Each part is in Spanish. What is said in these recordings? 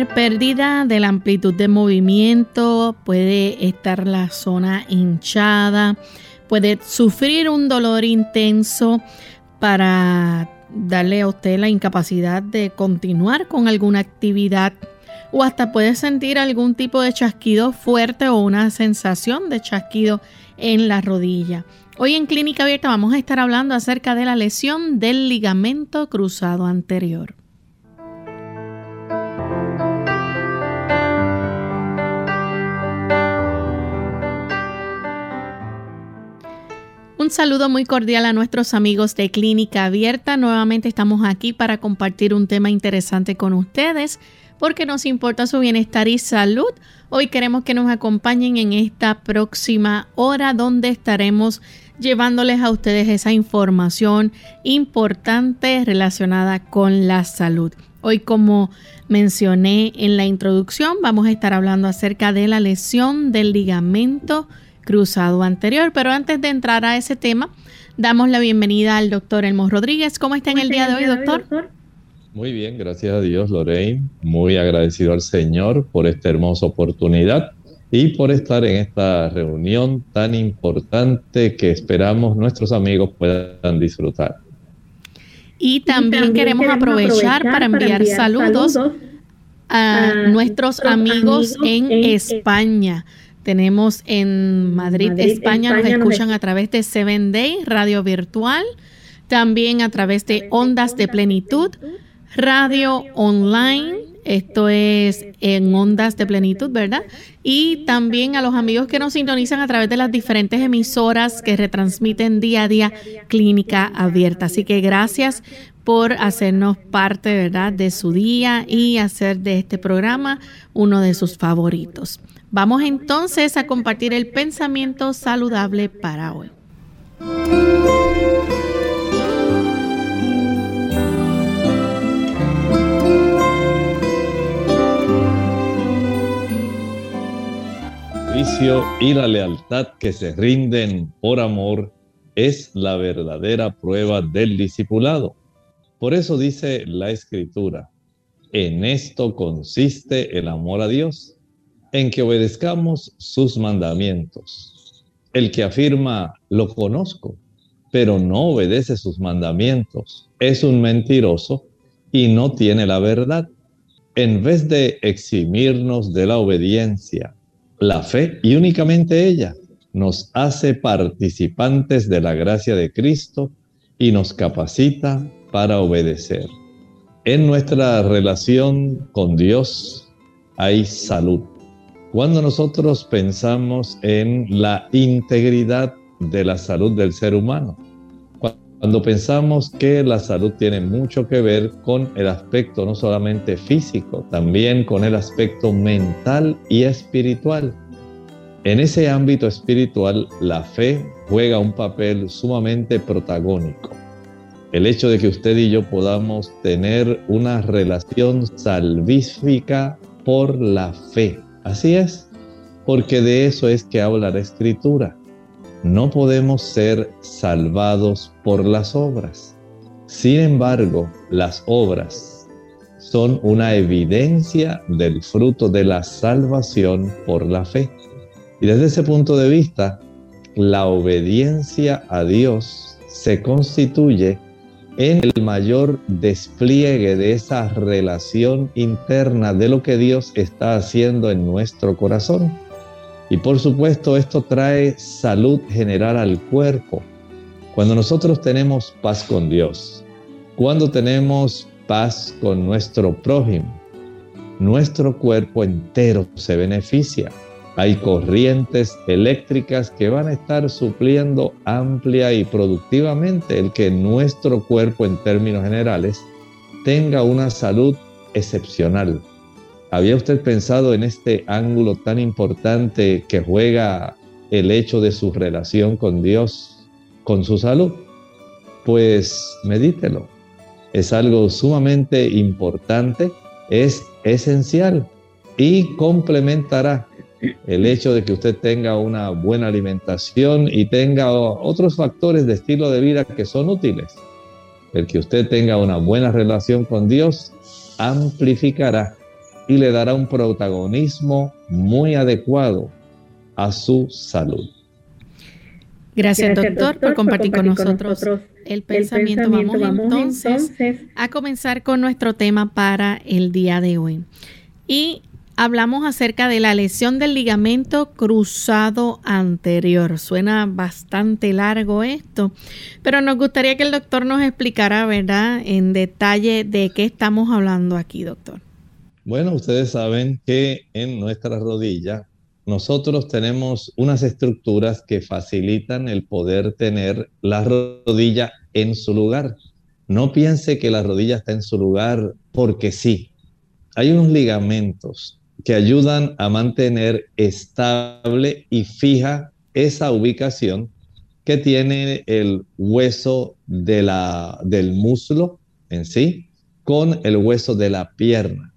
Tener pérdida de la amplitud de movimiento, puede estar la zona hinchada, puede sufrir un dolor intenso para darle a usted la incapacidad de continuar con alguna actividad o hasta puede sentir algún tipo de chasquido fuerte o una sensación de chasquido en la rodilla. Hoy en Clínica Abierta vamos a estar hablando acerca de la lesión del ligamento cruzado anterior. Un saludo muy cordial a nuestros amigos de Clínica Abierta. Nuevamente estamos aquí para compartir un tema interesante con ustedes porque nos importa su bienestar y salud. Hoy queremos que nos acompañen en esta próxima hora donde estaremos llevándoles a ustedes esa información importante relacionada con la salud. Hoy, como mencioné en la introducción, vamos a estar hablando acerca de la lesión del ligamento cruzado anterior. Pero antes de entrar a ese tema, damos la bienvenida al doctor Elmo Rodríguez. ¿Cómo está en el día de hoy, doctor? Muy bien, gracias a Dios, Lorraine. Muy agradecido al Señor por esta hermosa oportunidad y por estar en esta reunión tan importante que esperamos nuestros amigos puedan disfrutar. Y también, queremos, aprovechar, para enviar, saludos, a, nuestros amigos, en, España. Tenemos en Madrid, España, nos escuchan a través de Seven Day, radio virtual, también a través de Ondas de Plenitud, radio online, esto es en Ondas de Plenitud, ¿verdad? Y también a los amigos que nos sintonizan a través de las diferentes emisoras que retransmiten día a día Clínica Abierta. Así que gracias por hacernos parte, ¿verdad?, de su día y hacer de este programa uno de sus favoritos. Vamos entonces a compartir el pensamiento saludable para hoy. Y la lealtad que se rinden por amor es la verdadera prueba del discipulado. Por eso dice la escritura, en esto consiste el amor a Dios en que obedezcamos sus mandamientos. El que afirma, lo conozco, pero no obedece sus mandamientos, es un mentiroso y no tiene la verdad. En vez de eximirnos de la obediencia, la fe y únicamente ella nos hace participantes de la gracia de Cristo y nos capacita para obedecer. En nuestra relación con Dios hay salud. Cuando nosotros pensamos en la integridad de la salud del ser humano, cuando pensamos que la salud tiene mucho que ver con el aspecto no solamente físico, también con el aspecto mental y espiritual. En ese ámbito espiritual, la fe juega un papel sumamente protagónico. El hecho de que usted y yo podamos tener una relación salvífica por la fe Así es, porque de eso es que habla la escritura. No podemos ser salvados por las obras. Sin embargo, las obras son una evidencia del fruto de la salvación por la fe. Y desde ese punto de vista, la obediencia a Dios se constituye en el mayor despliegue de esa relación interna de lo que Dios está haciendo en nuestro corazón. Y por supuesto esto trae salud general al cuerpo. Cuando nosotros tenemos paz con Dios, Cuando tenemos paz con nuestro prójimo, nuestro cuerpo entero se beneficia. Hay corrientes eléctricas que van a estar supliendo amplia y productivamente el que nuestro cuerpo en términos generales tenga una salud excepcional. ¿Había usted pensado en este ángulo tan importante que juega el hecho de su relación con Dios, con su salud? Pues medítelo. Es algo sumamente importante, es esencial y complementará el hecho de que usted tenga una buena alimentación y tenga otros factores de estilo de vida que son útiles. El que usted tenga una buena relación con Dios amplificará y le dará un protagonismo muy adecuado a su salud. Gracias, doctor, por compartir, con, nosotros el pensamiento. vamos, entonces a comenzar con nuestro tema para el día de hoy. Y hablamos acerca de la lesión del ligamento cruzado anterior. Suena bastante largo esto, pero nos gustaría que el doctor nos explicara, ¿verdad?, en detalle de qué estamos hablando aquí, doctor. Bueno, ustedes saben que en nuestra rodilla nosotros tenemos unas estructuras que facilitan el poder tener la rodilla en su lugar. No piense que la rodilla está en su lugar porque sí. Hay unos ligamentos que ayudan a mantener estable y fija esa ubicación que tiene el hueso de la, del muslo en sí con el hueso de la pierna.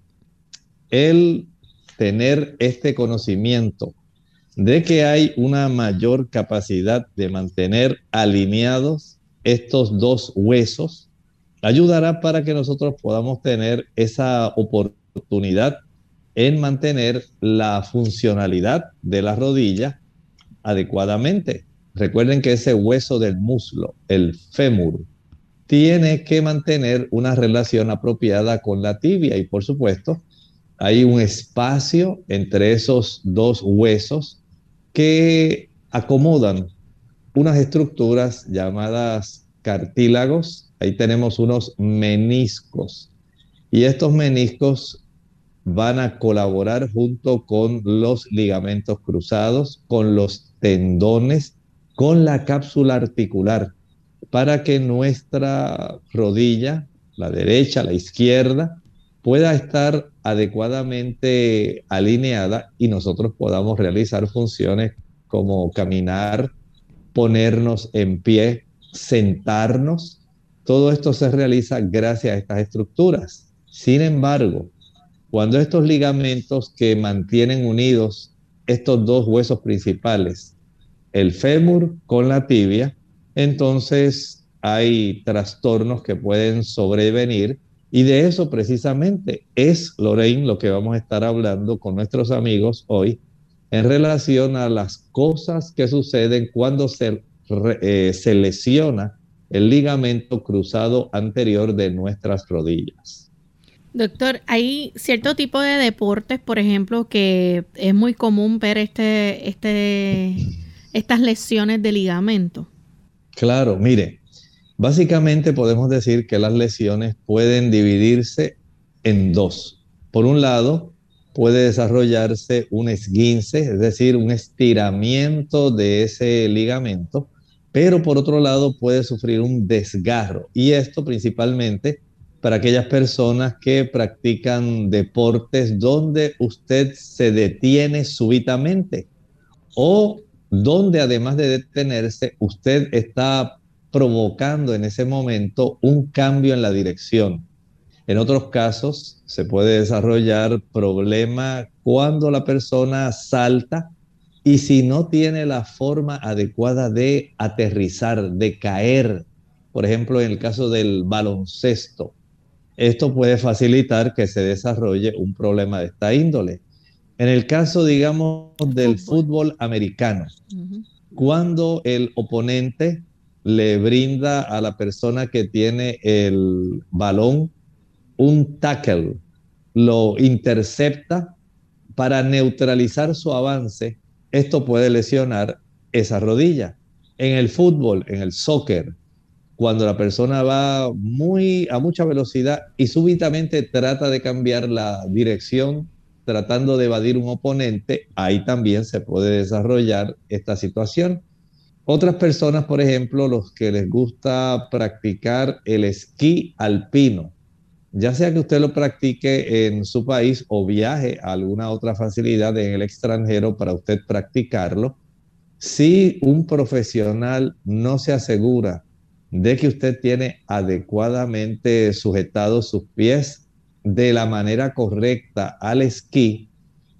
El tener este conocimiento de que hay una mayor capacidad de mantener alineados estos dos huesos, ayudará para que nosotros podamos tener esa oportunidad en mantener la funcionalidad de la rodilla adecuadamente. Recuerden que ese hueso del muslo, el fémur, tiene que mantener una relación apropiada con la tibia y por supuesto hay un espacio entre esos dos huesos que acomodan unas estructuras llamadas cartílagos. Ahí tenemos unos meniscos y estos meniscos van a colaborar junto con los ligamentos cruzados, con los tendones, con la cápsula articular, para que nuestra rodilla, la derecha, la izquierda, pueda estar adecuadamente alineada y nosotros podamos realizar funciones como caminar, ponernos en pie, sentarnos. Todo esto se realiza gracias a estas estructuras. Sin embargo, cuando estos ligamentos que mantienen unidos estos dos huesos principales, el fémur con la tibia, entonces hay trastornos que pueden sobrevenir y de eso precisamente es, Lorraine, lo que vamos a estar hablando con nuestros amigos hoy en relación a las cosas que suceden cuando se, eh, se lesiona el ligamento cruzado anterior de nuestras rodillas. Doctor, hay cierto tipo de deportes, por ejemplo, que es muy común ver este, este, estas lesiones de ligamento. Claro, mire, básicamente podemos decir que las lesiones pueden dividirse en dos. Por un lado, puede desarrollarse un esguince, es decir, un estiramiento de ese ligamento, pero por otro lado puede sufrir un desgarro y esto principalmente para aquellas personas que practican deportes donde usted se detiene súbitamente o donde además de detenerse, usted está provocando en ese momento un cambio en la dirección. En otros casos se puede desarrollar problema cuando la persona salta y si no tiene la forma adecuada de aterrizar, de caer, por ejemplo, en el caso del baloncesto, esto puede facilitar que se desarrolle un problema de esta índole. En el caso, digamos, del fútbol, americano, cuando el oponente le brinda a la persona que tiene el balón un tackle, lo intercepta para neutralizar su avance, esto puede lesionar esa rodilla. En el fútbol, en el soccer, cuando la persona va muy a mucha velocidad y súbitamente trata de cambiar la dirección tratando de evadir un oponente, ahí también se puede desarrollar esta situación. Otras personas, por ejemplo, los que les gusta practicar el esquí alpino, ya sea que usted lo practique en su país o viaje a alguna otra facilidad en el extranjero para usted practicarlo, si un profesional no se asegura de que usted tiene adecuadamente sujetados sus pies de la manera correcta al esquí,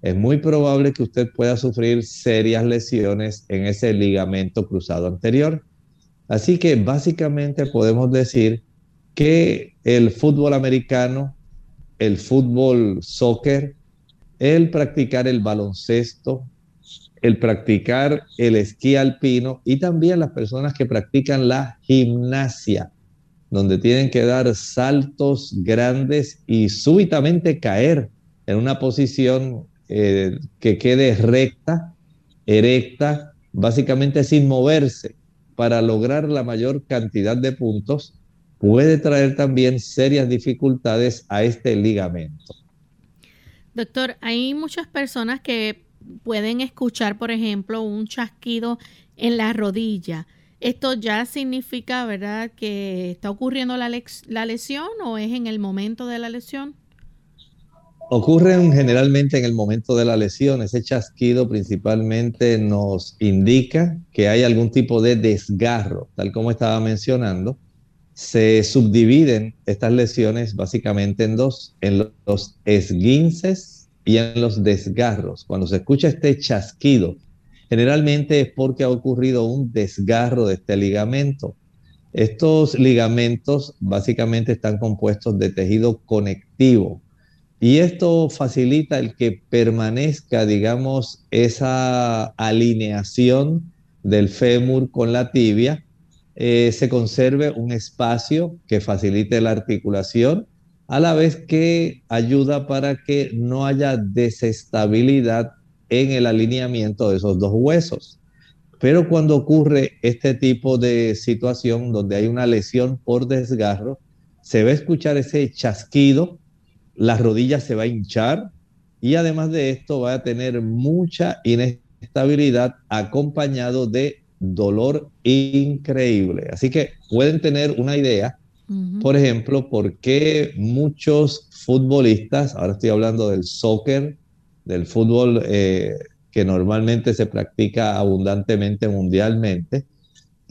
es muy probable que usted pueda sufrir serias lesiones en ese ligamento cruzado anterior. Así que básicamente podemos decir que el fútbol americano, el fútbol soccer, el practicar el baloncesto, el practicar el esquí alpino y también las personas que practican la gimnasia, donde tienen que dar saltos grandes y súbitamente caer en una posición eh, que quede recta, erecta, básicamente sin moverse para lograr la mayor cantidad de puntos, puede traer también serias dificultades a este ligamento. Doctor, hay muchas personas que pueden escuchar, por ejemplo, un chasquido en la rodilla. ¿Esto ya significa, verdad, que está ocurriendo la, la lesión o es en el momento de la lesión? Ocurren generalmente en el momento de la lesión. Ese chasquido principalmente nos indica que hay algún tipo de desgarro, tal como estaba mencionando. Se subdividen estas lesiones básicamente en dos, en los esguinces y en los desgarros. Cuando se escucha este chasquido, generalmente es porque ha ocurrido un desgarro de este ligamento. Estos ligamentos básicamente están compuestos de tejido conectivo y esto facilita el que permanezca, digamos, esa alineación del fémur con la tibia, eh, se conserve un espacio que facilite la articulación a la vez que ayuda para que no haya desestabilidad en el alineamiento de esos dos huesos. Pero cuando ocurre este tipo de situación donde hay una lesión por desgarro, se va a escuchar ese chasquido, la rodilla se va a hinchar y además de esto va a tener mucha inestabilidad acompañado de dolor increíble. Así que pueden tener una idea por ejemplo, ¿por qué muchos futbolistas, ahora estoy hablando del soccer, del fútbol eh, que normalmente se practica abundantemente mundialmente,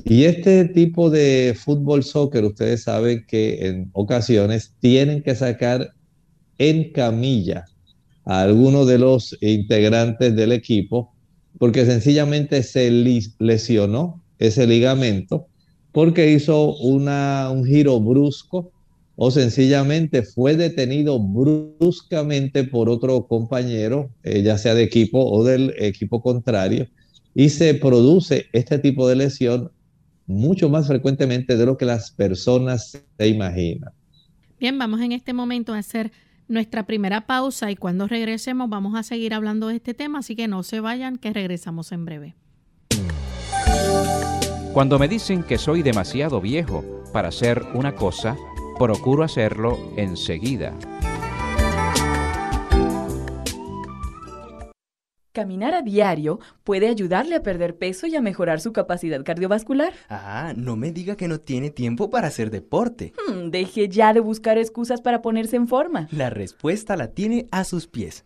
y este tipo de fútbol soccer, ustedes saben que en ocasiones tienen que sacar en camilla a algunos de los integrantes del equipo porque sencillamente se lesionó ese ligamento porque hizo una, un giro brusco o sencillamente fue detenido bruscamente por otro compañero, eh, ya sea de equipo o del equipo contrario, y se produce este tipo de lesión mucho más frecuentemente de lo que las personas se imaginan. Bien, vamos en este momento a hacer nuestra primera pausa y cuando regresemos vamos a seguir hablando de este tema, así que no se vayan, que regresamos en breve. Cuando me dicen que soy demasiado viejo para hacer una cosa, procuro hacerlo enseguida. Caminar a diario puede ayudarle a perder peso y a mejorar su capacidad cardiovascular. Ah, no me diga que no tiene tiempo para hacer deporte. Hmm, deje ya de buscar excusas para ponerse en forma. La respuesta la tiene a sus pies.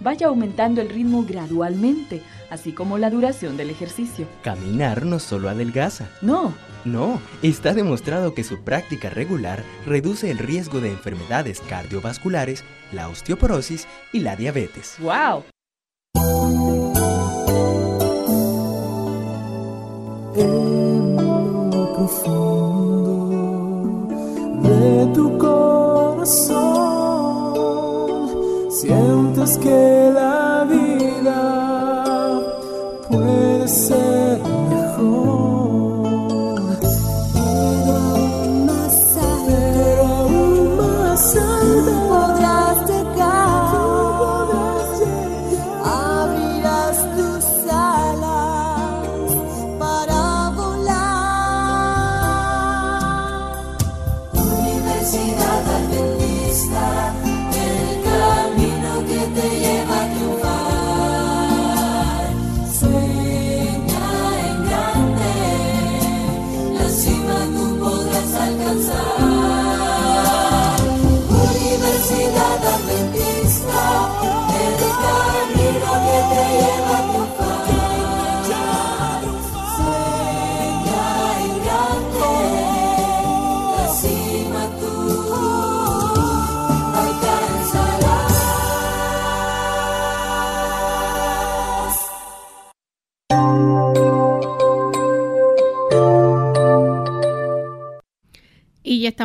Vaya aumentando el ritmo gradualmente, así como la duración del ejercicio. Caminar no solo adelgaza. No, No, está demostrado que su práctica regular reduce el riesgo de enfermedades cardiovasculares, la osteoporosis y la diabetes. wow. en lo profundo de tu corazón sientes que la vida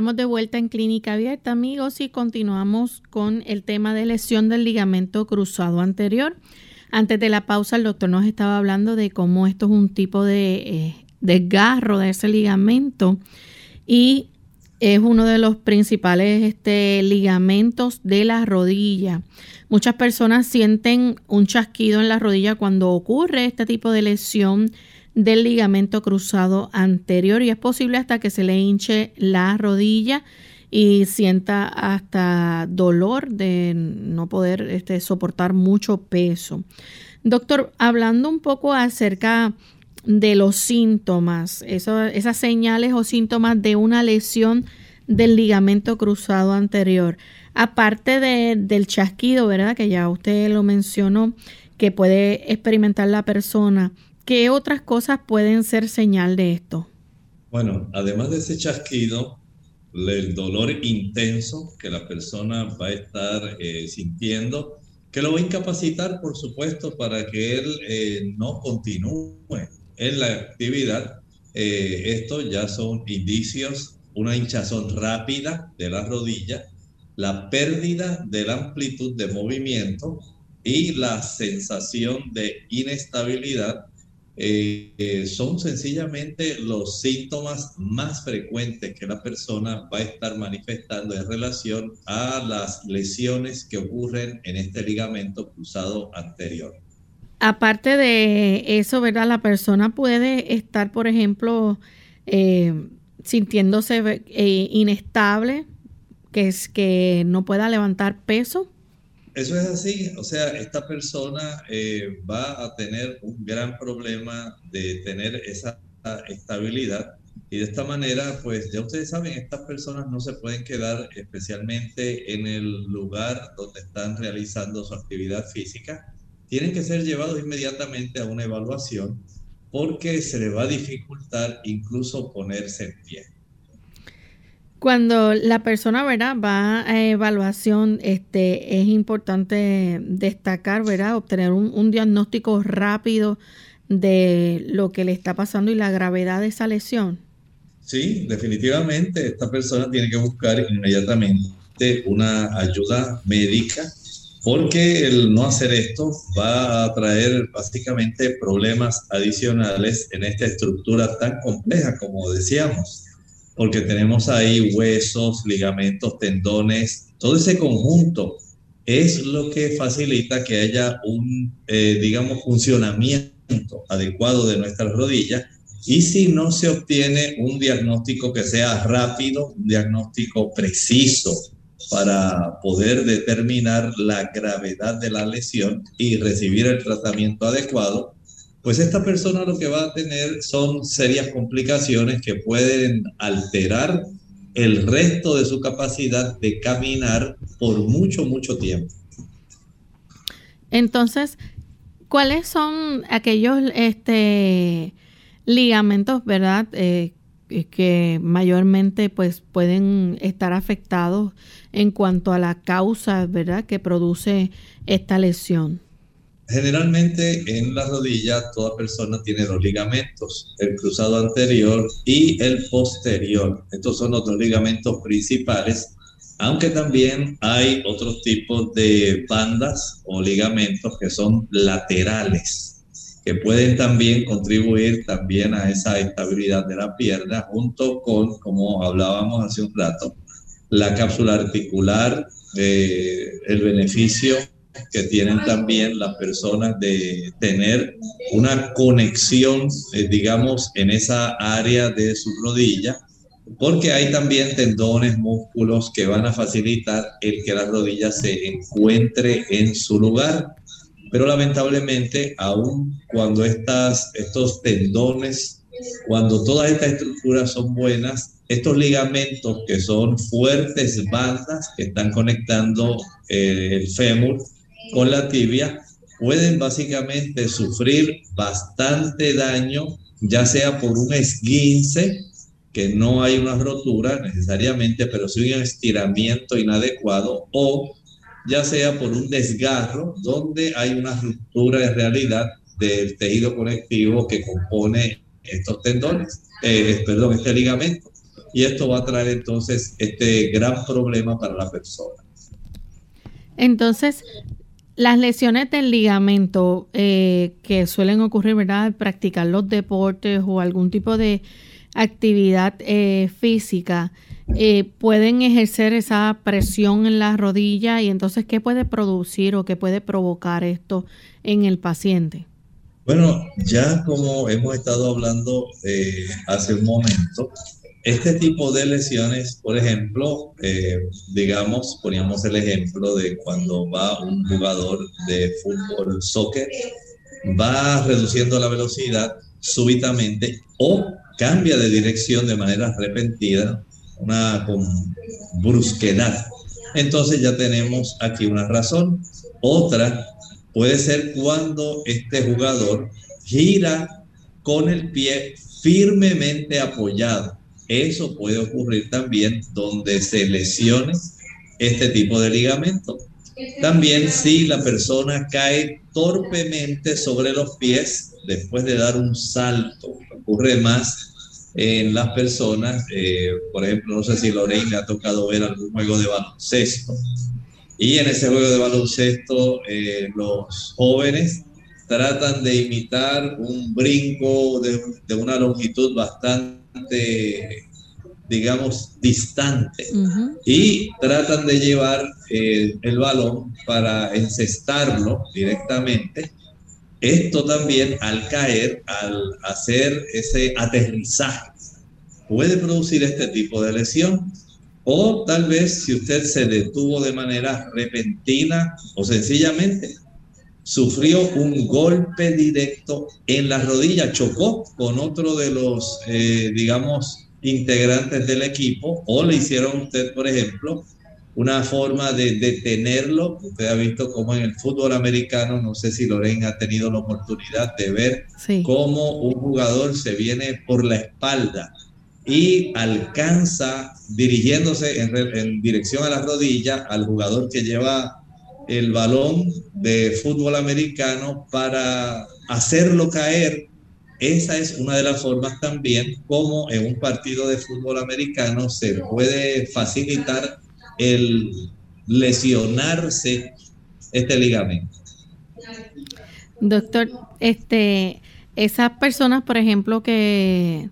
de vuelta en Clínica Abierta, amigos, y continuamos con el tema de lesión del ligamento cruzado anterior. Antes de la pausa, el doctor nos estaba hablando de cómo esto es un tipo de eh, desgarro de ese ligamento y es uno de los principales este, ligamentos de la rodilla. Muchas personas sienten un chasquido en la rodilla cuando ocurre este tipo de lesión del ligamento cruzado anterior y es posible hasta que se le hinche la rodilla y sienta hasta dolor de no poder este, soportar mucho peso. Doctor, hablando un poco acerca de los síntomas, esas señales o síntomas de una lesión del ligamento cruzado anterior, aparte de- del chasquido, ¿verdad? Que ya usted lo mencionó, que puede experimentar la persona, ¿qué otras cosas pueden ser señal de esto? Bueno, además de ese chasquido, el dolor intenso que la persona va a estar eh, sintiendo, que lo va a incapacitar, por supuesto, para que él eh, no continúe en la actividad. Eh, estos ya son indicios, una hinchazón rápida de la rodilla, la pérdida de la amplitud de movimiento y la sensación de inestabilidad eh, son sencillamente los síntomas más frecuentes que la persona va a estar manifestando en relación a las lesiones que ocurren en este ligamento cruzado anterior. Aparte de eso, ¿verdad? La persona puede estar, por ejemplo, eh, sintiéndose eh, inestable, que es que no pueda levantar peso. Eso es así, o sea, esta persona eh, va a tener un gran problema de tener esa estabilidad y de esta manera, pues ya ustedes saben, estas personas no se pueden quedar especialmente en el lugar donde están realizando su actividad física, tienen que ser llevados inmediatamente a una evaluación porque se les va a dificultar incluso ponerse en pie. Cuando la persona, ¿verdad? Va a evaluación, este, es importante destacar, ¿verdad? Obtener un, diagnóstico rápido de lo que le está pasando y la gravedad de esa lesión. Sí, definitivamente esta persona tiene que buscar inmediatamente una ayuda médica, porque el no hacer esto va a traer básicamente problemas adicionales en esta estructura tan compleja como decíamos, porque tenemos ahí huesos, ligamentos, tendones, todo ese conjunto es lo que facilita que haya un, eh, digamos, funcionamiento adecuado de nuestras rodillas. Y si no se obtiene un diagnóstico que sea rápido, un diagnóstico preciso para poder determinar la gravedad de la lesión y recibir el tratamiento adecuado, pues esta persona lo que va a tener son serias complicaciones que pueden alterar el resto de su capacidad de caminar por mucho, mucho tiempo. Entonces, ¿cuáles son aquellos este, ligamentos, verdad, eh, que mayormente pues pueden estar afectados en cuanto a la causa, verdad, que produce esta lesión? Generalmente en la rodilla toda persona tiene dos ligamentos, el cruzado anterior y el posterior. Estos son los dos ligamentos principales, aunque también hay otros tipos de bandas o ligamentos que son laterales, que pueden también contribuir también a esa estabilidad de la pierna, junto con, como hablábamos hace un rato, la cápsula articular, eh, el beneficio que tienen también las personas de tener una conexión, eh, digamos, en esa área de su rodilla, porque hay también tendones, músculos que van a facilitar el que la rodilla se encuentre en su lugar. Pero lamentablemente, aún cuando estas, estos tendones, cuando todas estas estructuras son buenas, estos ligamentos que son fuertes bandas que están conectando eh, el fémur con la tibia pueden básicamente sufrir bastante daño, ya sea por un esguince, que no hay una rotura necesariamente, pero sí un estiramiento inadecuado, o ya sea por un desgarro, donde hay una ruptura en realidad del tejido conectivo que compone estos tendones, eh, perdón, este ligamento. Y esto va a traer entonces este gran problema para la persona. Entonces, las lesiones del ligamento eh, que suelen ocurrir, ¿verdad? Al practicar los deportes o algún tipo de actividad eh, física, eh, pueden ejercer esa presión en la rodilla y entonces, ¿qué puede producir o qué puede provocar esto en el paciente? Bueno, ya como hemos estado hablando hace un momento, este tipo de lesiones, por ejemplo, eh, digamos, poníamos el ejemplo de cuando va un jugador de fútbol, soccer, va reduciendo la velocidad súbitamente o cambia de dirección de manera repentina, una con brusquedad. Entonces ya tenemos aquí una razón. Otra puede ser cuando este jugador gira con el pie firmemente apoyado eso puede ocurrir también donde se lesione este tipo de ligamento. También si la persona cae torpemente sobre los pies después de dar un salto, ocurre más en las personas, eh, por ejemplo, no sé si Lorraine le ha tocado ver algún juego de baloncesto. Y en ese juego de baloncesto, eh, los jóvenes tratan de imitar un brinco de, de una longitud bastante digamos, distante y tratan de llevar eh, el balón para encestarlo directamente. Esto también al caer, al hacer ese aterrizaje, puede producir este tipo de lesión. O tal vez si usted se detuvo de manera repentina o sencillamente sufrió un golpe directo en la rodilla, chocó con otro de los, eh, digamos, integrantes del equipo o le hicieron usted, por ejemplo, una forma de detenerlo. Usted ha visto cómo en el fútbol americano, no sé si Lorena ha tenido la oportunidad de ver cómo un jugador se viene por la espalda y alcanza dirigiéndose en, en dirección a la rodilla al jugador que lleva el balón de fútbol americano para hacerlo caer. Esa es una de las formas también como en un partido de fútbol americano se puede facilitar el lesionarse este ligamento. Doctor, este, esas personas, por ejemplo, que,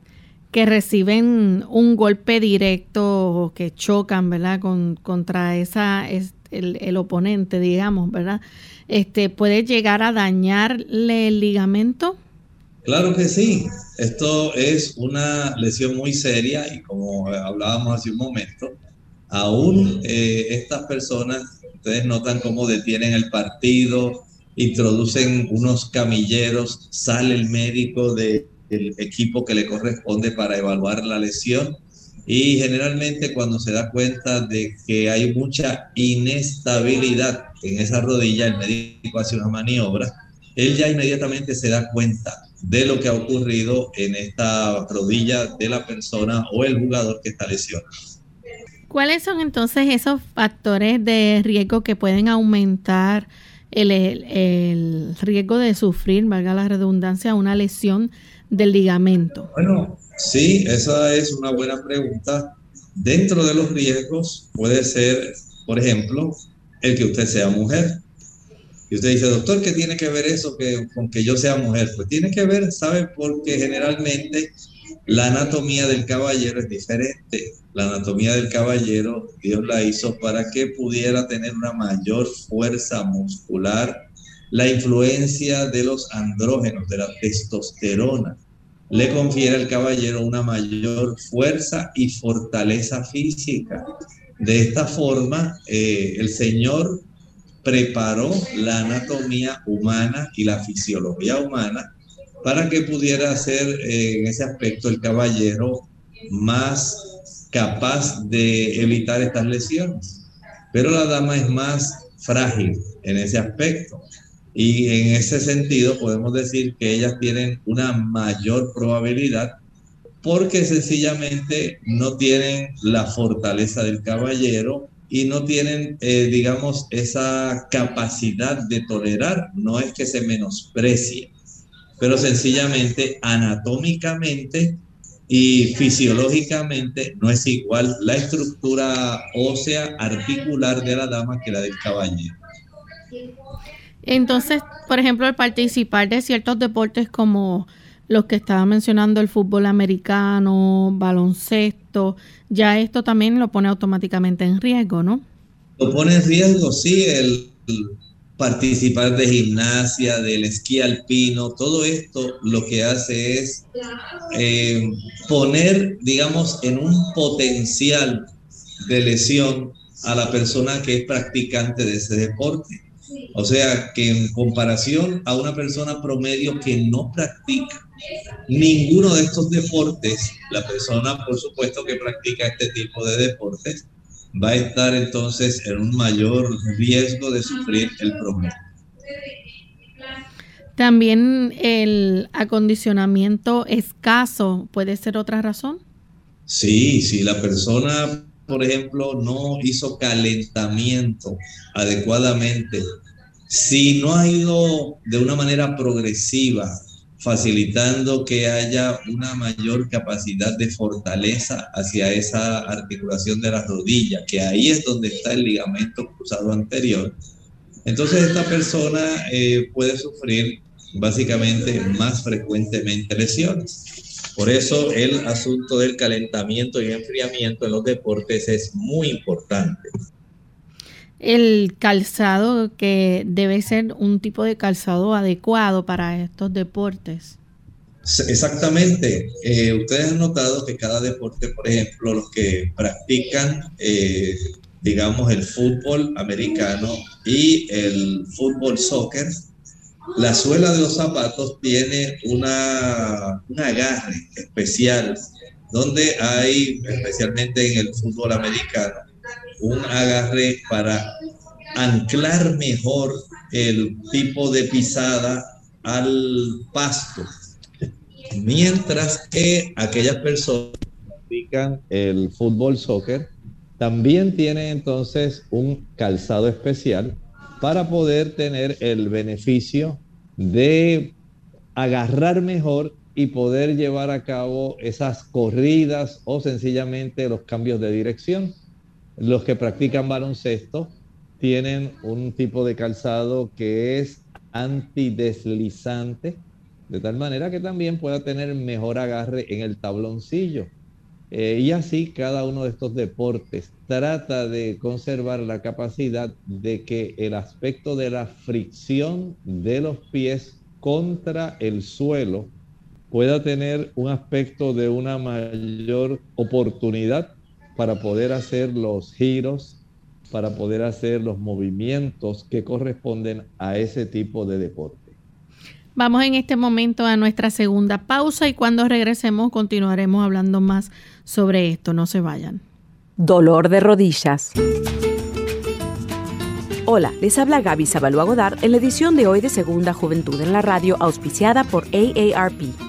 que reciben un golpe directo o que chocan, ¿verdad? Con, contra esa, es, el, el, oponente, digamos, ¿verdad? Este, ¿Puede llegar a dañarle el ligamento? Claro que sí. Esto es una lesión muy seria y como hablábamos hace un momento, aún eh, estas personas, ustedes notan cómo detienen el partido, introducen unos camilleros, sale el médico del equipo que le corresponde para evaluar la lesión y generalmente cuando se da cuenta de que hay mucha inestabilidad en esa rodilla, el médico hace una maniobra, él ya inmediatamente se da cuenta de lo que ha ocurrido en esta rodilla de la persona o el jugador que está lesionado. ¿Cuáles son entonces esos factores de riesgo que pueden aumentar el, el, riesgo de sufrir, valga la redundancia, una lesión del ligamento? Bueno, sí, esa es una buena pregunta. Dentro de los riesgos puede ser, por ejemplo, el que usted sea mujer. Y usted dice, doctor, ¿qué tiene que ver eso que, con que yo sea mujer? Pues tiene que ver, ¿sabe? Porque generalmente la anatomía del caballero es diferente. La anatomía del caballero Dios la hizo para que pudiera tener una mayor fuerza muscular. La influencia de los andrógenos, de la testosterona, le confiere al caballero una mayor fuerza y fortaleza física. De esta forma, eh, el Señor preparó la anatomía humana y la fisiología humana para que pudiera ser eh, en ese aspecto el caballero más capaz de evitar estas lesiones. Pero la dama es más frágil en ese aspecto. Y en ese sentido podemos decir que ellas tienen una mayor probabilidad porque sencillamente no tienen la fortaleza del caballero y no tienen, eh, digamos, esa capacidad de tolerar. No es que se menosprecie, pero sencillamente anatómicamente y fisiológicamente no es igual la estructura ósea articular de la dama que la del caballero. Entonces, por ejemplo, el participar de ciertos deportes como los que estaba mencionando, el fútbol americano, baloncesto, ya esto también lo pone automáticamente en riesgo, ¿no? Lo pone en riesgo, sí, el, participar de gimnasia, del esquí alpino, todo esto lo que hace es eh, poner, digamos, en un potencial de lesión a la persona que es practicante de ese deporte. O sea que en comparación a una persona promedio que no practica ninguno de estos deportes, la persona por supuesto que practica este tipo de deportes va a estar entonces en un mayor riesgo de sufrir el problema. También el acondicionamiento escaso puede ser otra razón. Sí, si la persona, por ejemplo, no hizo calentamiento adecuadamente, si no ha ido de una manera progresiva facilitando que haya una mayor capacidad de fortaleza hacia esa articulación de la rodilla, que ahí es donde está el ligamento cruzado anterior. Entonces esta persona eh, puede sufrir básicamente más frecuentemente lesiones. Por eso el asunto del calentamiento y enfriamiento en los deportes es muy importante el calzado que debe ser un tipo de calzado adecuado para estos deportes. Exactamente. Eh, ustedes han notado que cada deporte, por ejemplo, los que practican, eh, digamos, el fútbol americano y el fútbol soccer, la suela de los zapatos tiene una, un agarre especial donde hay, especialmente en el fútbol americano, un agarre para anclar mejor el tipo de pisada al pasto. Mientras que aquellas personas que practican el fútbol soccer también tienen entonces un calzado especial para poder tener el beneficio de agarrar mejor y poder llevar a cabo esas corridas o sencillamente los cambios de dirección. Los que practican baloncesto tienen un tipo de calzado que es antideslizante, de tal manera que también pueda tener mejor agarre en el tabloncillo. Eh, y así cada uno de estos deportes trata de conservar la capacidad de que el aspecto de la fricción de los pies contra el suelo pueda tener un aspecto de una mayor oportunidad para poder hacer los giros, para poder hacer los movimientos que corresponden a ese tipo de deporte. Vamos en este momento a nuestra segunda pausa y cuando regresemos continuaremos hablando más sobre esto. No se vayan. Dolor de rodillas. Hola, les habla Gaby Godard en la edición de hoy de Segunda Juventud en la Radio auspiciada por AARP.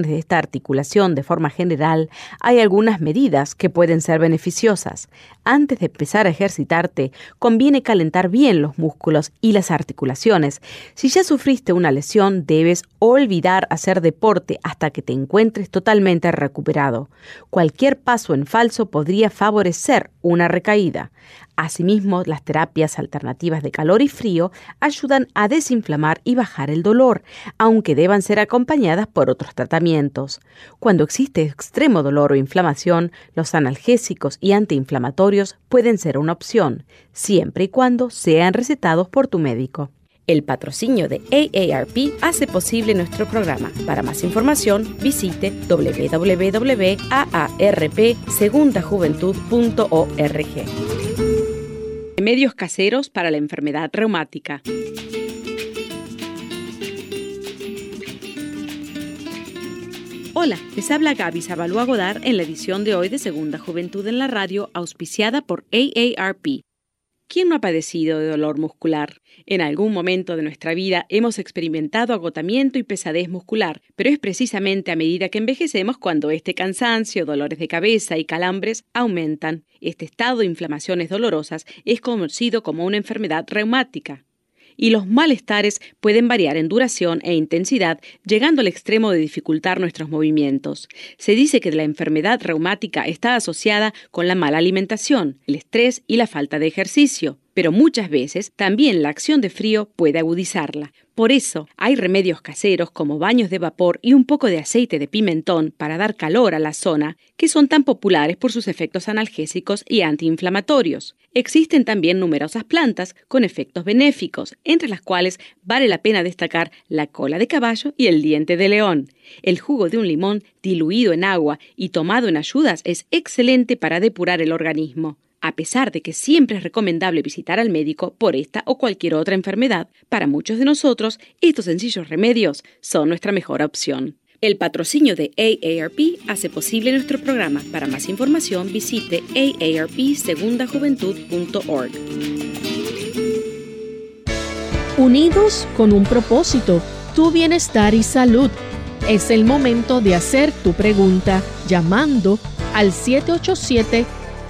de esta articulación de forma general, hay algunas medidas que pueden ser beneficiosas. Antes de empezar a ejercitarte, conviene calentar bien los músculos y las articulaciones. Si ya sufriste una lesión, debes olvidar hacer deporte hasta que te encuentres totalmente recuperado. Cualquier paso en falso podría favorecer una recaída. Asimismo, las terapias alternativas de calor y frío ayudan a desinflamar y bajar el dolor, aunque deban ser acompañadas por otros tratamientos. Cuando existe extremo dolor o inflamación, los analgésicos y antiinflamatorios pueden ser una opción, siempre y cuando sean recetados por tu médico. El patrocinio de AARP hace posible nuestro programa. Para más información, visite www.aarpsegundajuventud.org. Remedios caseros para la enfermedad reumática. Hola, les habla Gaby Zabalúa Godard en la edición de hoy de Segunda Juventud en la Radio, auspiciada por AARP. ¿Quién no ha padecido de dolor muscular? En algún momento de nuestra vida hemos experimentado agotamiento y pesadez muscular, pero es precisamente a medida que envejecemos cuando este cansancio, dolores de cabeza y calambres aumentan. Este estado de inflamaciones dolorosas es conocido como una enfermedad reumática y los malestares pueden variar en duración e intensidad, llegando al extremo de dificultar nuestros movimientos. Se dice que la enfermedad reumática está asociada con la mala alimentación, el estrés y la falta de ejercicio pero muchas veces también la acción de frío puede agudizarla. Por eso hay remedios caseros como baños de vapor y un poco de aceite de pimentón para dar calor a la zona, que son tan populares por sus efectos analgésicos y antiinflamatorios. Existen también numerosas plantas con efectos benéficos, entre las cuales vale la pena destacar la cola de caballo y el diente de león. El jugo de un limón diluido en agua y tomado en ayudas es excelente para depurar el organismo a pesar de que siempre es recomendable visitar al médico por esta o cualquier otra enfermedad, para muchos de nosotros estos sencillos remedios son nuestra mejor opción. El patrocinio de AARP hace posible nuestro programa. Para más información visite aarpsegundajuventud.org. Unidos con un propósito, tu bienestar y salud. Es el momento de hacer tu pregunta llamando al 787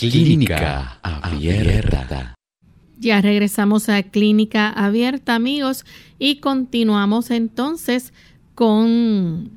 Clínica Abierta. Ya regresamos a Clínica Abierta, amigos, y continuamos entonces con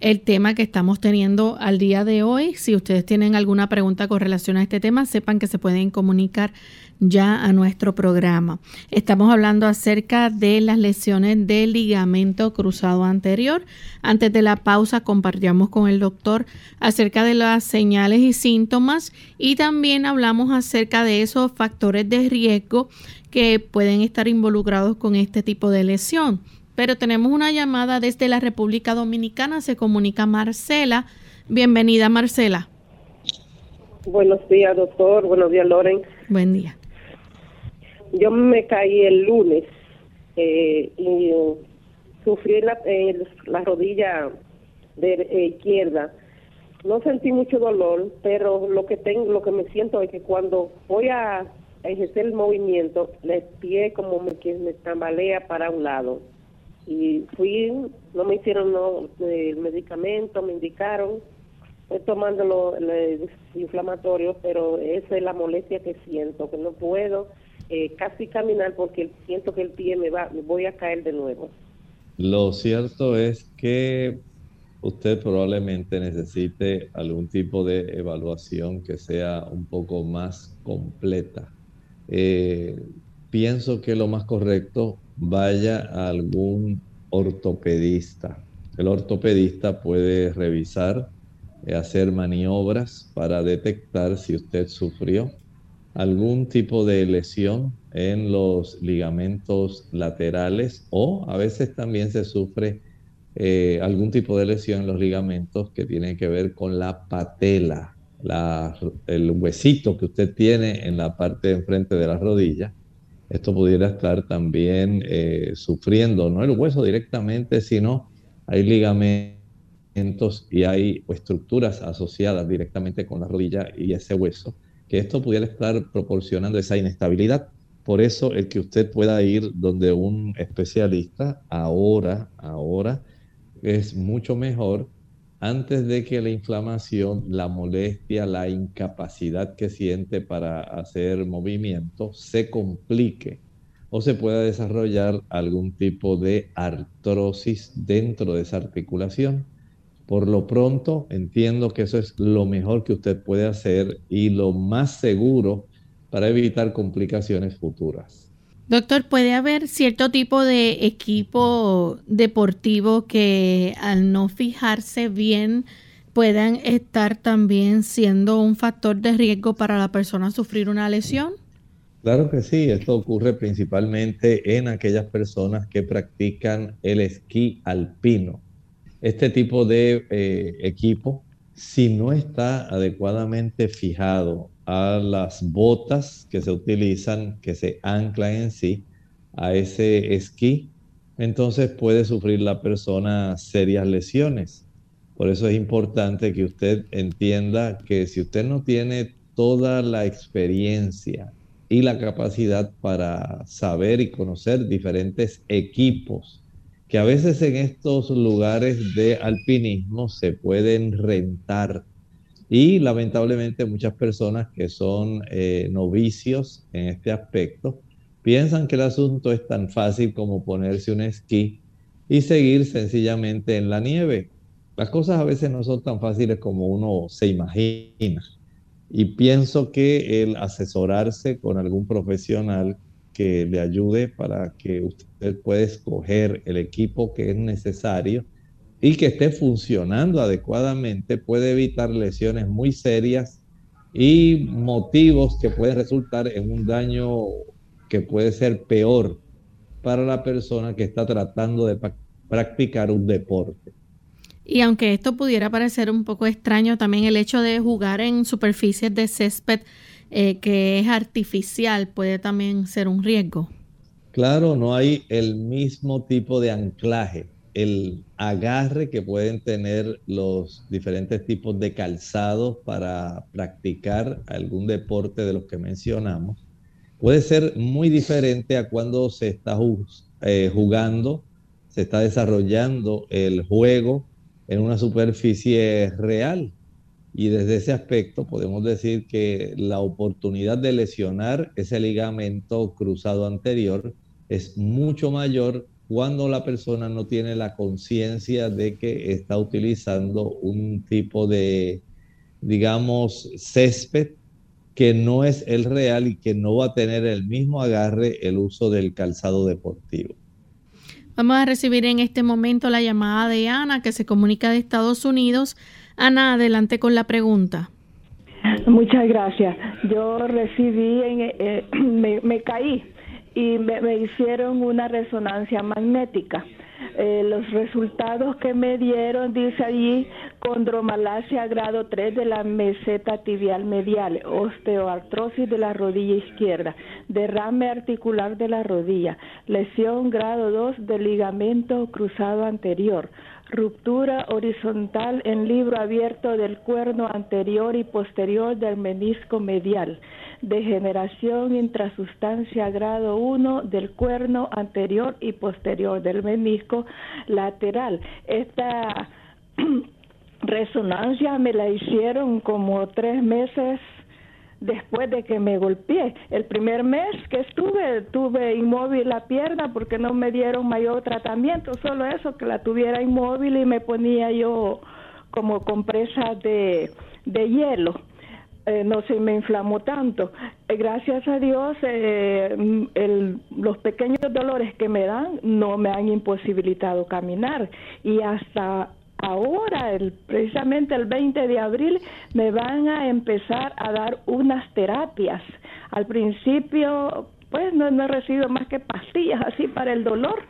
el tema que estamos teniendo al día de hoy. Si ustedes tienen alguna pregunta con relación a este tema, sepan que se pueden comunicar ya a nuestro programa. Estamos hablando acerca de las lesiones del ligamento cruzado anterior. Antes de la pausa compartíamos con el doctor acerca de las señales y síntomas y también hablamos acerca de esos factores de riesgo que pueden estar involucrados con este tipo de lesión. Pero tenemos una llamada desde la República Dominicana, se comunica Marcela. Bienvenida Marcela. Buenos días, doctor. Buenos días, Loren. Buen día. Yo me caí el lunes eh, y sufrí la, la rodilla de eh, izquierda. No sentí mucho dolor, pero lo que tengo, lo que me siento es que cuando voy a ejercer el movimiento, el pie como me, que me tambalea para un lado. Y fui, no me hicieron no, el medicamento, me indicaron estoy tomando los inflamatorios, pero esa es la molestia que siento, que no puedo eh, casi caminar porque siento que el pie me va, me voy a caer de nuevo. Lo cierto es que usted probablemente necesite algún tipo de evaluación que sea un poco más completa. Eh, pienso que lo más correcto vaya a algún ortopedista. El ortopedista puede revisar eh, hacer maniobras para detectar si usted sufrió algún tipo de lesión en los ligamentos laterales o a veces también se sufre eh, algún tipo de lesión en los ligamentos que tiene que ver con la patela, el huesito que usted tiene en la parte de enfrente de la rodilla. Esto pudiera estar también eh, sufriendo, no el hueso directamente, sino hay ligamentos y hay estructuras asociadas directamente con la rodilla y ese hueso, que esto pudiera estar proporcionando esa inestabilidad. Por eso el que usted pueda ir donde un especialista ahora, ahora es mucho mejor antes de que la inflamación, la molestia, la incapacidad que siente para hacer movimiento se complique o se pueda desarrollar algún tipo de artrosis dentro de esa articulación por lo pronto, entiendo que eso es lo mejor que usted puede hacer y lo más seguro para evitar complicaciones futuras. Doctor, ¿puede haber cierto tipo de equipo deportivo que al no fijarse bien puedan estar también siendo un factor de riesgo para la persona sufrir una lesión? Claro que sí, esto ocurre principalmente en aquellas personas que practican el esquí alpino este tipo de eh, equipo, si no está adecuadamente fijado a las botas que se utilizan, que se anclan en sí a ese esquí, entonces puede sufrir la persona serias lesiones. Por eso es importante que usted entienda que si usted no tiene toda la experiencia y la capacidad para saber y conocer diferentes equipos que a veces en estos lugares de alpinismo se pueden rentar y lamentablemente muchas personas que son eh, novicios en este aspecto piensan que el asunto es tan fácil como ponerse un esquí y seguir sencillamente en la nieve. Las cosas a veces no son tan fáciles como uno se imagina. Y pienso que el asesorarse con algún profesional que le ayude para que usted pueda escoger el equipo que es necesario y que esté funcionando adecuadamente puede evitar lesiones muy serias y motivos que pueden resultar en un daño que puede ser peor para la persona que está tratando de practicar un deporte. Y aunque esto pudiera parecer un poco extraño, también el hecho de jugar en superficies de césped eh, que es artificial puede también ser un riesgo. Claro, no hay el mismo tipo de anclaje, el agarre que pueden tener los diferentes tipos de calzados para practicar algún deporte de los que mencionamos. Puede ser muy diferente a cuando se está eh, jugando, se está desarrollando el juego en una superficie real, y desde ese aspecto podemos decir que la oportunidad de lesionar ese ligamento cruzado anterior es mucho mayor cuando la persona no tiene la conciencia de que está utilizando un tipo de, digamos, césped que no es el real y que no va a tener el mismo agarre el uso del calzado deportivo. Vamos a recibir en este momento la llamada de Ana que se comunica de Estados Unidos. Ana, adelante con la pregunta. Muchas gracias. Yo recibí, en, eh, me, caí y me hicieron una resonancia magnética eh, los resultados que me dieron, dice allí, condromalacia grado 3 de la meseta tibial medial, osteoartrosis de la rodilla izquierda, derrame articular de la rodilla, lesión grado 2 del ligamento cruzado anterior, ruptura horizontal en libro abierto del cuerno anterior y posterior del menisco medial, degeneración intrasustancia grado 1 del cuerno anterior y posterior del menisco lateral. Esta resonancia me la hicieron como tres meses después de que me golpeé. El primer mes que estuve, tuve inmóvil la pierna porque no me dieron mayor tratamiento, solo eso, que la tuviera inmóvil y me ponía yo como compresa de, de hielo. Eh, no se me inflamó tanto. Eh, gracias a Dios, eh, el, los pequeños dolores que me dan no me han imposibilitado caminar y hasta ahora, el, precisamente el 20 de abril, me van a empezar a dar unas terapias. Al principio, pues no, no he recibido más que pastillas así para el dolor,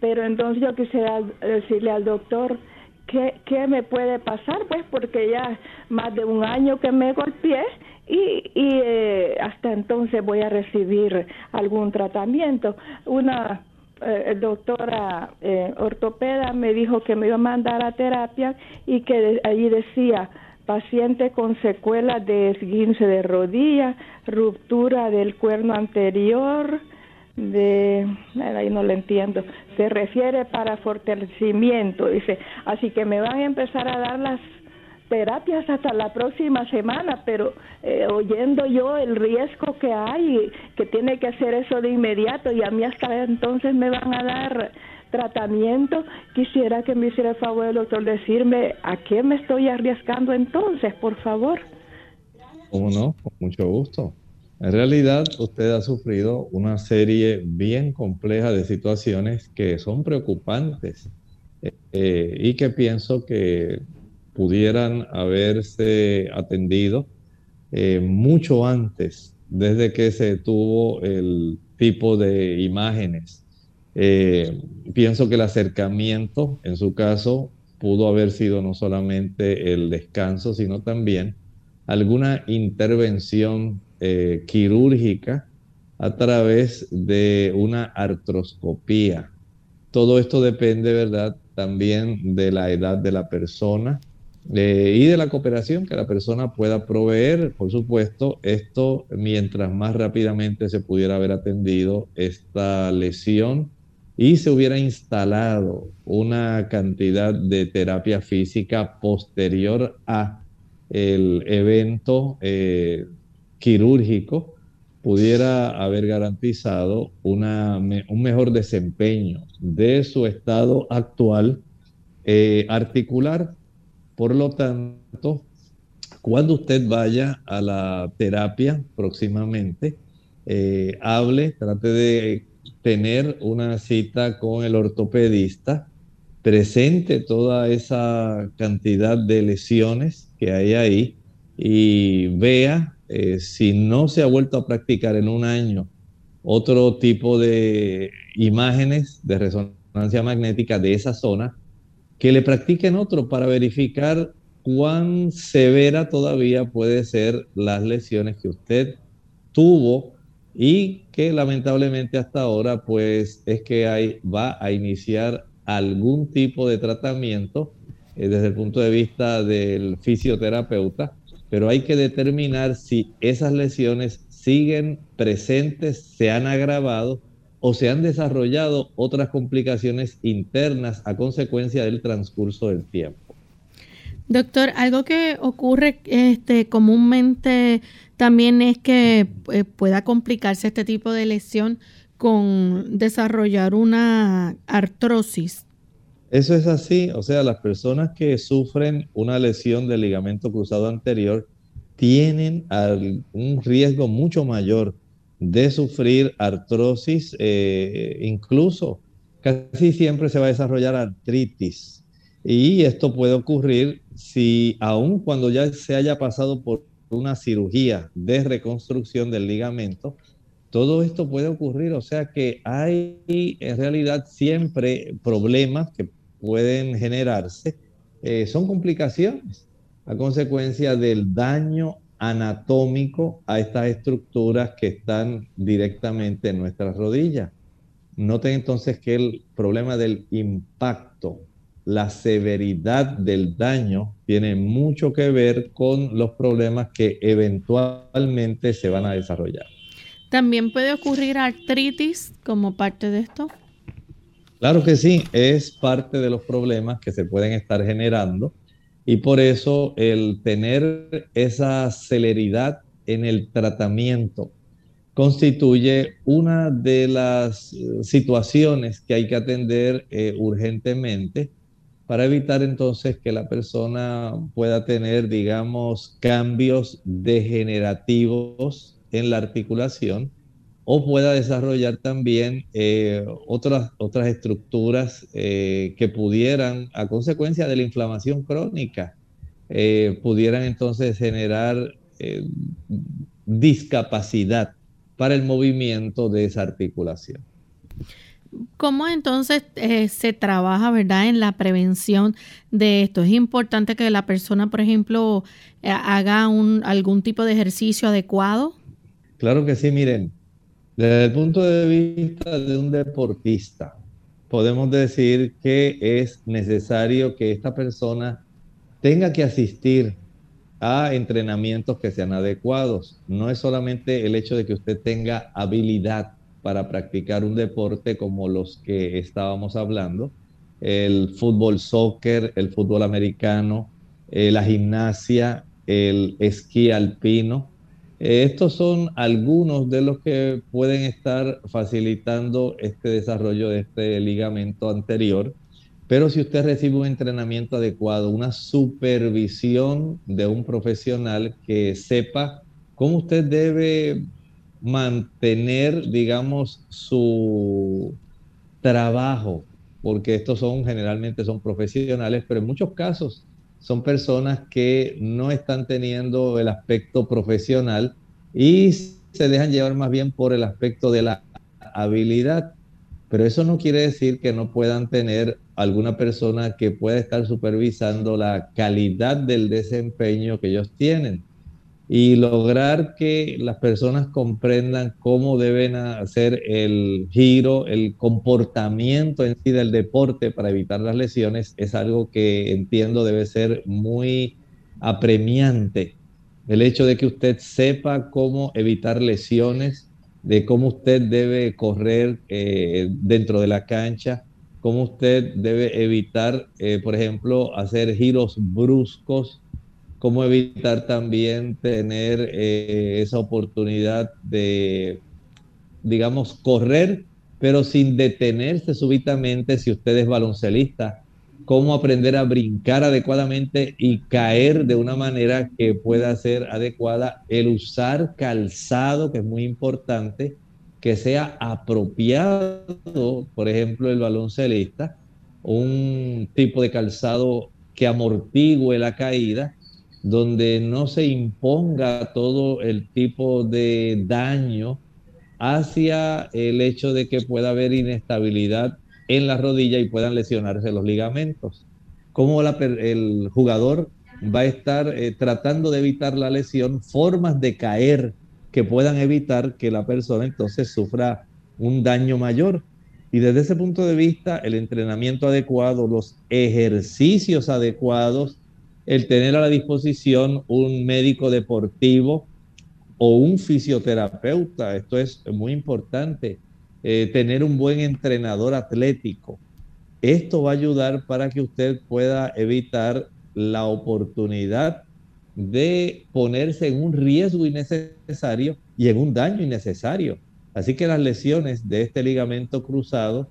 pero entonces yo quisiera decirle al doctor, ¿qué, ¿qué me puede pasar? Pues porque ya más de un año que me golpeé y, y eh, hasta entonces voy a recibir algún tratamiento. Una eh, doctora eh, ortopeda me dijo que me iba a mandar a terapia y que allí decía paciente con secuelas de esguince de rodilla, ruptura del cuerno anterior, de ahí no lo entiendo se refiere para fortalecimiento dice. Así que me van a empezar a dar las terapias hasta la próxima semana pero eh, oyendo yo el riesgo que hay que tiene que hacer eso de inmediato y a mí hasta entonces me van a dar tratamiento quisiera que me hiciera el favor el doctor decirme a qué me estoy arriesgando entonces por favor ¿Cómo no? Con mucho gusto. En realidad, usted ha sufrido una serie bien compleja de situaciones que son preocupantes eh, y que pienso que pudieran haberse atendido eh, mucho antes, desde que se tuvo el tipo de imágenes. Eh, pienso que el acercamiento, en su caso, pudo haber sido no solamente el descanso, sino también alguna intervención eh, quirúrgica a través de una artroscopía. Todo esto depende, ¿verdad? También de la edad de la persona eh, y de la cooperación que la persona pueda proveer. Por supuesto, esto mientras más rápidamente se pudiera haber atendido esta lesión y se hubiera instalado una cantidad de terapia física posterior a el evento eh, quirúrgico pudiera haber garantizado una, un mejor desempeño de su estado actual eh, articular. Por lo tanto, cuando usted vaya a la terapia próximamente, eh, hable, trate de tener una cita con el ortopedista, presente toda esa cantidad de lesiones que hay ahí y vea eh, si no se ha vuelto a practicar en un año otro tipo de imágenes de resonancia magnética de esa zona, que le practiquen otro para verificar cuán severa todavía puede ser las lesiones que usted tuvo y que lamentablemente hasta ahora pues es que hay, va a iniciar algún tipo de tratamiento eh, desde el punto de vista del fisioterapeuta pero hay que determinar si esas lesiones siguen presentes, se han agravado o se han desarrollado otras complicaciones internas a consecuencia del transcurso del tiempo. Doctor, algo que ocurre este, comúnmente también es que eh, pueda complicarse este tipo de lesión con desarrollar una artrosis. Eso es así, o sea, las personas que sufren una lesión del ligamento cruzado anterior tienen un riesgo mucho mayor de sufrir artrosis, eh, incluso casi siempre se va a desarrollar artritis. Y esto puede ocurrir si aun cuando ya se haya pasado por una cirugía de reconstrucción del ligamento, todo esto puede ocurrir. O sea que hay en realidad siempre problemas que pueden generarse. Eh, son complicaciones a consecuencia del daño anatómico a estas estructuras que están directamente en nuestras rodillas. Noten entonces que el problema del impacto, la severidad del daño, tiene mucho que ver con los problemas que eventualmente se van a desarrollar. ¿También puede ocurrir artritis como parte de esto? Claro que sí, es parte de los problemas que se pueden estar generando y por eso el tener esa celeridad en el tratamiento constituye una de las eh, situaciones que hay que atender eh, urgentemente para evitar entonces que la persona pueda tener, digamos, cambios degenerativos en la articulación o pueda desarrollar también eh, otras, otras estructuras que pudieran, a consecuencia de la inflamación crónica, pudieran entonces generar discapacidad para el movimiento de esa articulación. ¿Cómo entonces eh, se trabaja, verdad, en la prevención de esto? ¿Es importante que la persona, por ejemplo, eh, haga un, algún tipo de ejercicio adecuado? Claro que sí, miren, desde el punto de vista de un deportista, podemos decir que es necesario que esta persona tenga que asistir a entrenamientos que sean adecuados. No es solamente el hecho de que usted tenga habilidad para practicar un deporte como los que estábamos hablando, el fútbol soccer, el fútbol americano, eh, la gimnasia, el esquí alpino. Estos son algunos de los que pueden estar facilitando este desarrollo de este ligamento anterior. Pero si usted recibe un entrenamiento adecuado, una supervisión de un profesional que sepa cómo usted debe mantener, digamos, su trabajo, porque estos son generalmente son profesionales, pero en muchos casos son personas que no están teniendo el aspecto profesional y se dejan llevar más bien por el aspecto de la habilidad. Pero eso no quiere decir que no puedan tener alguna persona que pueda estar supervisando la calidad del desempeño que ellos tienen y lograr que las personas comprendan cómo deben hacer el giro, el comportamiento en sí del deporte para evitar las lesiones, es algo que entiendo debe ser muy apremiante. El hecho de que usted sepa cómo evitar lesiones, de cómo usted debe correr eh, dentro de la cancha, cómo usted debe evitar, eh, por ejemplo, hacer giros bruscos, cómo evitar también tener eh, esa oportunidad de, digamos, correr, pero sin detenerse súbitamente si usted es baloncelista cómo aprender a brincar adecuadamente y caer de una manera que pueda ser adecuada, el usar calzado, que es muy importante, que sea apropiado, por ejemplo, el baloncelista, un tipo de calzado que amortigue la caída, donde no se imponga todo el tipo de daño hacia el hecho de que pueda haber inestabilidad en la rodilla y puedan lesionarse los ligamentos. ¿Cómo el jugador va a estar eh, tratando de evitar la lesión? Formas de caer que puedan evitar que la persona entonces sufra un daño mayor. Y desde ese punto de vista, el entrenamiento adecuado, los ejercicios adecuados, el tener a la disposición un médico deportivo o un fisioterapeuta, esto es muy importante eh, tener un buen entrenador atlético. Esto va a ayudar para que usted pueda evitar la oportunidad de ponerse en un riesgo innecesario y en un daño innecesario. Así que las lesiones de este ligamento cruzado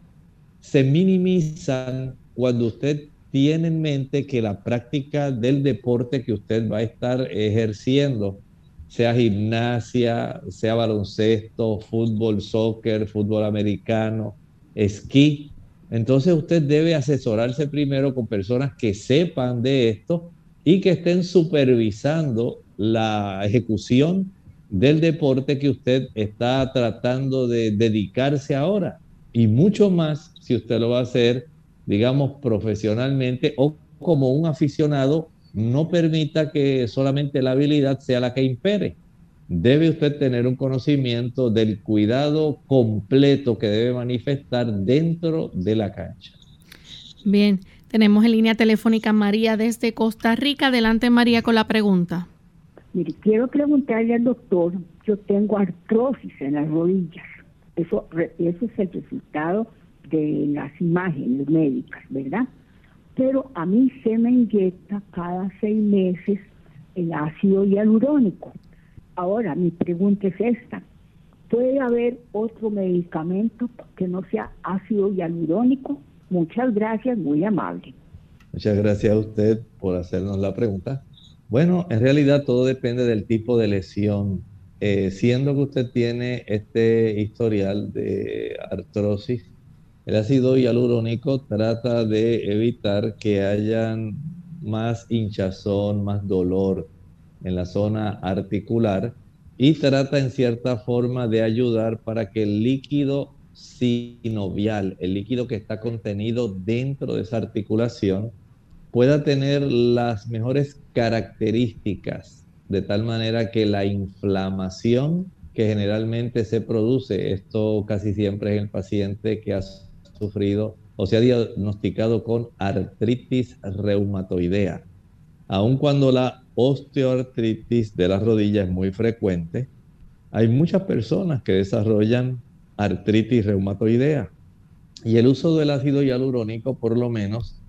se minimizan cuando usted tiene en mente que la práctica del deporte que usted va a estar ejerciendo, sea gimnasia, sea baloncesto, fútbol, soccer, fútbol americano, esquí, entonces usted debe asesorarse primero con personas que sepan de esto y que estén supervisando la ejecución del deporte que usted está tratando de dedicarse ahora. Y mucho más si usted lo va a hacer, digamos, profesionalmente o como un aficionado, no permita que solamente la habilidad sea la que impere. Debe usted tener un conocimiento del cuidado completo que debe manifestar dentro de la cancha. Bien, tenemos en línea telefónica María desde Costa Rica. Adelante María con la pregunta. Mire, quiero preguntarle al doctor, yo tengo artrosis en las rodillas. Eso, eso es el resultado de las imágenes médicas, ¿verdad? Pero a mí se me inyecta cada seis meses el ácido hialurónico. Ahora, mi pregunta es esta. ¿Puede haber otro medicamento que no sea ácido hialurónico? Muchas gracias, muy amable. Muchas gracias a usted por hacernos la pregunta. Bueno, en realidad todo depende del tipo de lesión. Eh, siendo que usted tiene este historial de artrosis, el ácido hialurónico trata de evitar que hayan más hinchazón, más dolor en la zona articular y trata en cierta forma de ayudar para que el líquido sinovial, el líquido que está contenido dentro de esa articulación, pueda tener las mejores características, de tal manera que la inflamación que generalmente se produce, esto casi siempre es el paciente que ha sufrido o se ha diagnosticado con artritis reumatoidea. Aun cuando la osteoartritis de las rodillas es muy frecuente, hay muchas personas que desarrollan artritis reumatoidea y el uso del ácido hialurónico por lo menos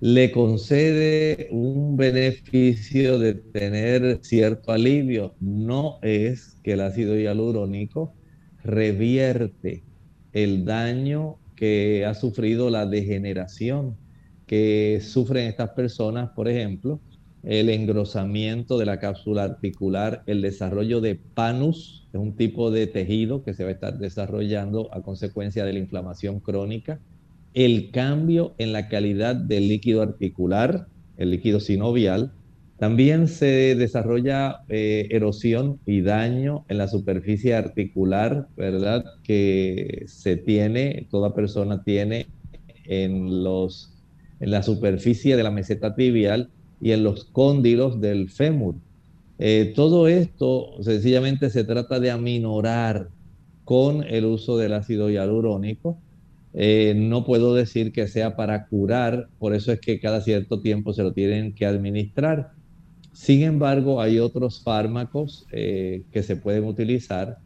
le concede un beneficio de tener cierto alivio. No es que el ácido hialurónico revierte el daño que ha sufrido la degeneración que sufren estas personas, por ejemplo, el engrosamiento de la cápsula articular, el desarrollo de panus, es un tipo de tejido que se va a estar desarrollando a consecuencia de la inflamación crónica, el cambio en la calidad del líquido articular, el líquido sinovial, también se desarrolla eh, erosión y daño en la superficie articular, ¿verdad? Que se tiene, toda persona tiene en, los, en la superficie de la meseta tibial y en los cóndilos del fémur. Eh, todo esto sencillamente se trata de aminorar con el uso del ácido hialurónico eh, no puedo decir que sea para curar, por eso es que cada cierto tiempo se lo tienen que administrar. Sin embargo, hay otros fármacos eh, que se pueden utilizar,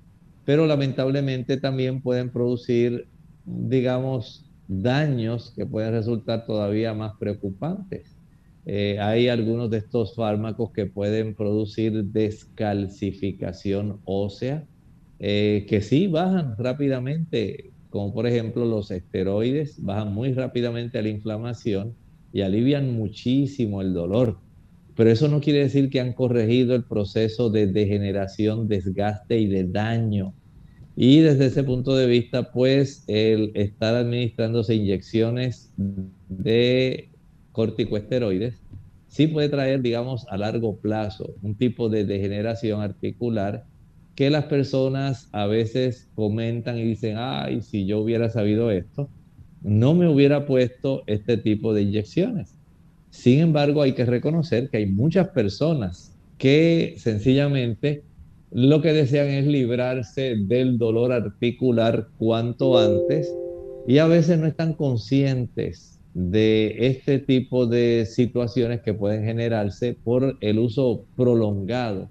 pero lamentablemente también pueden producir, digamos, daños que pueden resultar todavía más preocupantes. Eh, hay algunos de estos fármacos que pueden producir descalcificación ósea, que sí bajan rápidamente como por ejemplo los esteroides, bajan muy rápidamente la inflamación y alivian muchísimo el dolor. Pero eso no quiere decir que han corregido el proceso de degeneración, desgaste y de daño. Y desde ese punto de vista, pues el estar administrándose inyecciones de corticoesteroides sí puede traer, digamos, a largo plazo un tipo de degeneración articular que las personas a veces comentan y dicen, ay, si yo hubiera sabido esto, no me hubiera puesto este tipo de inyecciones. Sin embargo, hay que reconocer que hay muchas personas que sencillamente lo que desean es librarse del dolor articular cuanto antes y a veces no están conscientes de este tipo de situaciones que pueden generarse por el uso prolongado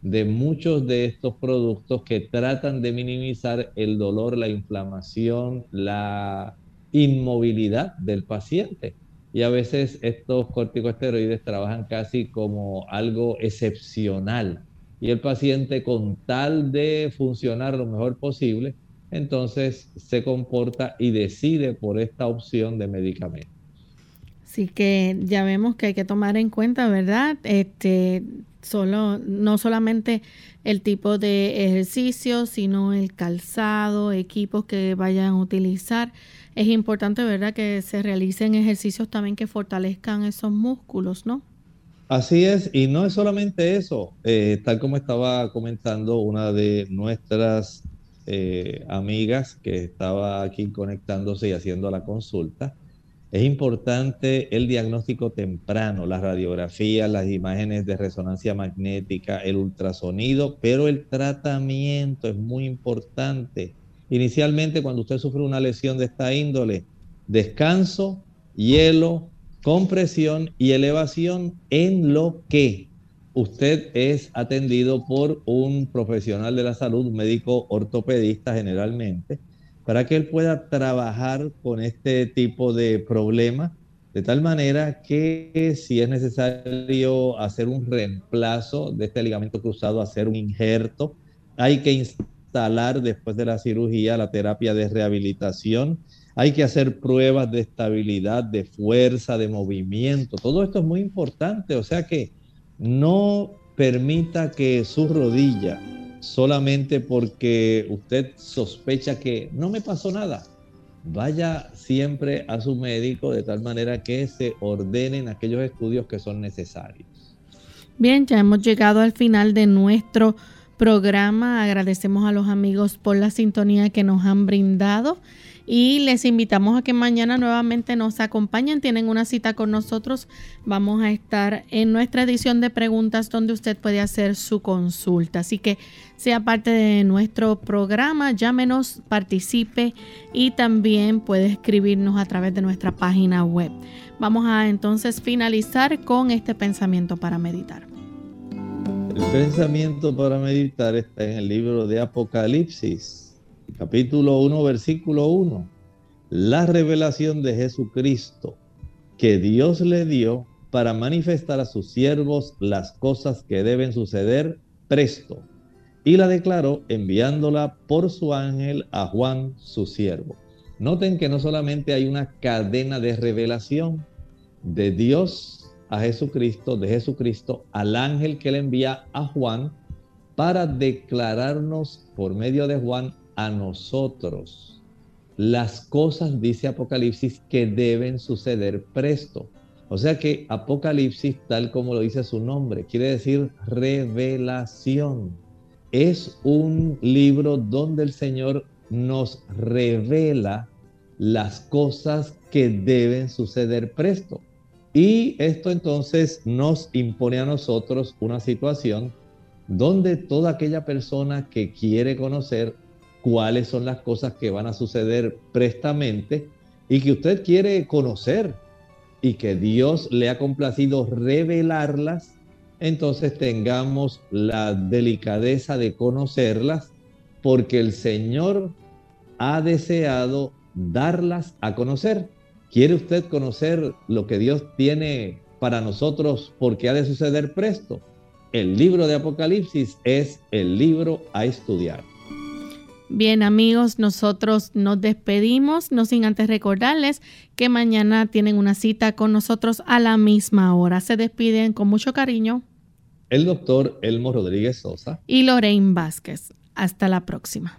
de muchos de estos productos que tratan de minimizar el dolor, la inflamación, la inmovilidad del paciente. Y a veces estos corticosteroides trabajan casi como algo excepcional. Y el paciente con tal de funcionar lo mejor posible, entonces se comporta y decide por esta opción de medicamento. Así que ya vemos que hay que tomar en cuenta, ¿verdad? Este, solo, no solamente el tipo de ejercicio, sino el calzado, equipos que vayan a utilizar. Es importante, ¿verdad?, que se realicen ejercicios también que fortalezcan esos músculos, ¿no? Así es, y no es solamente eso, eh, tal como estaba comentando una de nuestras eh, amigas que estaba aquí conectándose y haciendo la consulta, es importante el diagnóstico temprano, las radiografías, las imágenes de resonancia magnética, el ultrasonido, pero el tratamiento es muy importante. Inicialmente, cuando usted sufre una lesión de esta índole, descanso, hielo, compresión y elevación en lo que usted es atendido por un profesional de la salud, médico ortopedista generalmente, para que él pueda trabajar con este tipo de problemas, de tal manera que si es necesario hacer un reemplazo de este ligamento cruzado, hacer un injerto, hay que después de la cirugía la terapia de rehabilitación, hay que hacer pruebas de estabilidad, de fuerza, de movimiento, todo esto es muy importante, o sea que no permita que su rodilla solamente porque usted sospecha que no me pasó nada. Vaya siempre a su médico de tal manera que se ordenen aquellos estudios que son necesarios. Bien, ya hemos llegado al final de nuestro programa. Agradecemos a los amigos por la sintonía que nos han brindado y les invitamos a que mañana nuevamente nos acompañen. Tienen una cita con nosotros. Vamos a estar en nuestra edición de preguntas donde usted puede hacer su consulta. Así que sea parte de nuestro programa, llámenos, participe y también puede escribirnos a través de nuestra página web. Vamos a entonces finalizar con este pensamiento para meditar. El pensamiento para meditar está en el libro de Apocalipsis capítulo 1, versículo 1, la revelación de Jesucristo que Dios le dio para manifestar a sus siervos las cosas que deben suceder presto. Y la declaró enviándola por su ángel a Juan, su siervo. Noten que no solamente hay una cadena de revelación de Dios a Jesucristo, de Jesucristo al ángel que le envía a Juan para declararnos por medio de Juan a nosotros las cosas, dice Apocalipsis, que deben suceder presto. O sea que Apocalipsis, tal como lo dice su nombre, quiere decir revelación. Es un libro donde el Señor nos revela las cosas que deben suceder presto. Y esto entonces nos impone a nosotros una situación donde toda aquella persona que quiere conocer cuáles son las cosas que van a suceder prestamente y que usted quiere conocer y que Dios le ha complacido revelarlas, entonces tengamos la delicadeza de conocerlas porque el Señor ha deseado darlas a conocer. ¿Quiere usted conocer lo que Dios tiene para nosotros porque ha de suceder presto? El libro de Apocalipsis es el libro a estudiar. Bien amigos, nosotros nos despedimos, no sin antes recordarles que mañana tienen una cita con nosotros a la misma hora. Se despiden con mucho cariño. El doctor Elmo Rodríguez Sosa. Y Lorraine Vázquez. Hasta la próxima.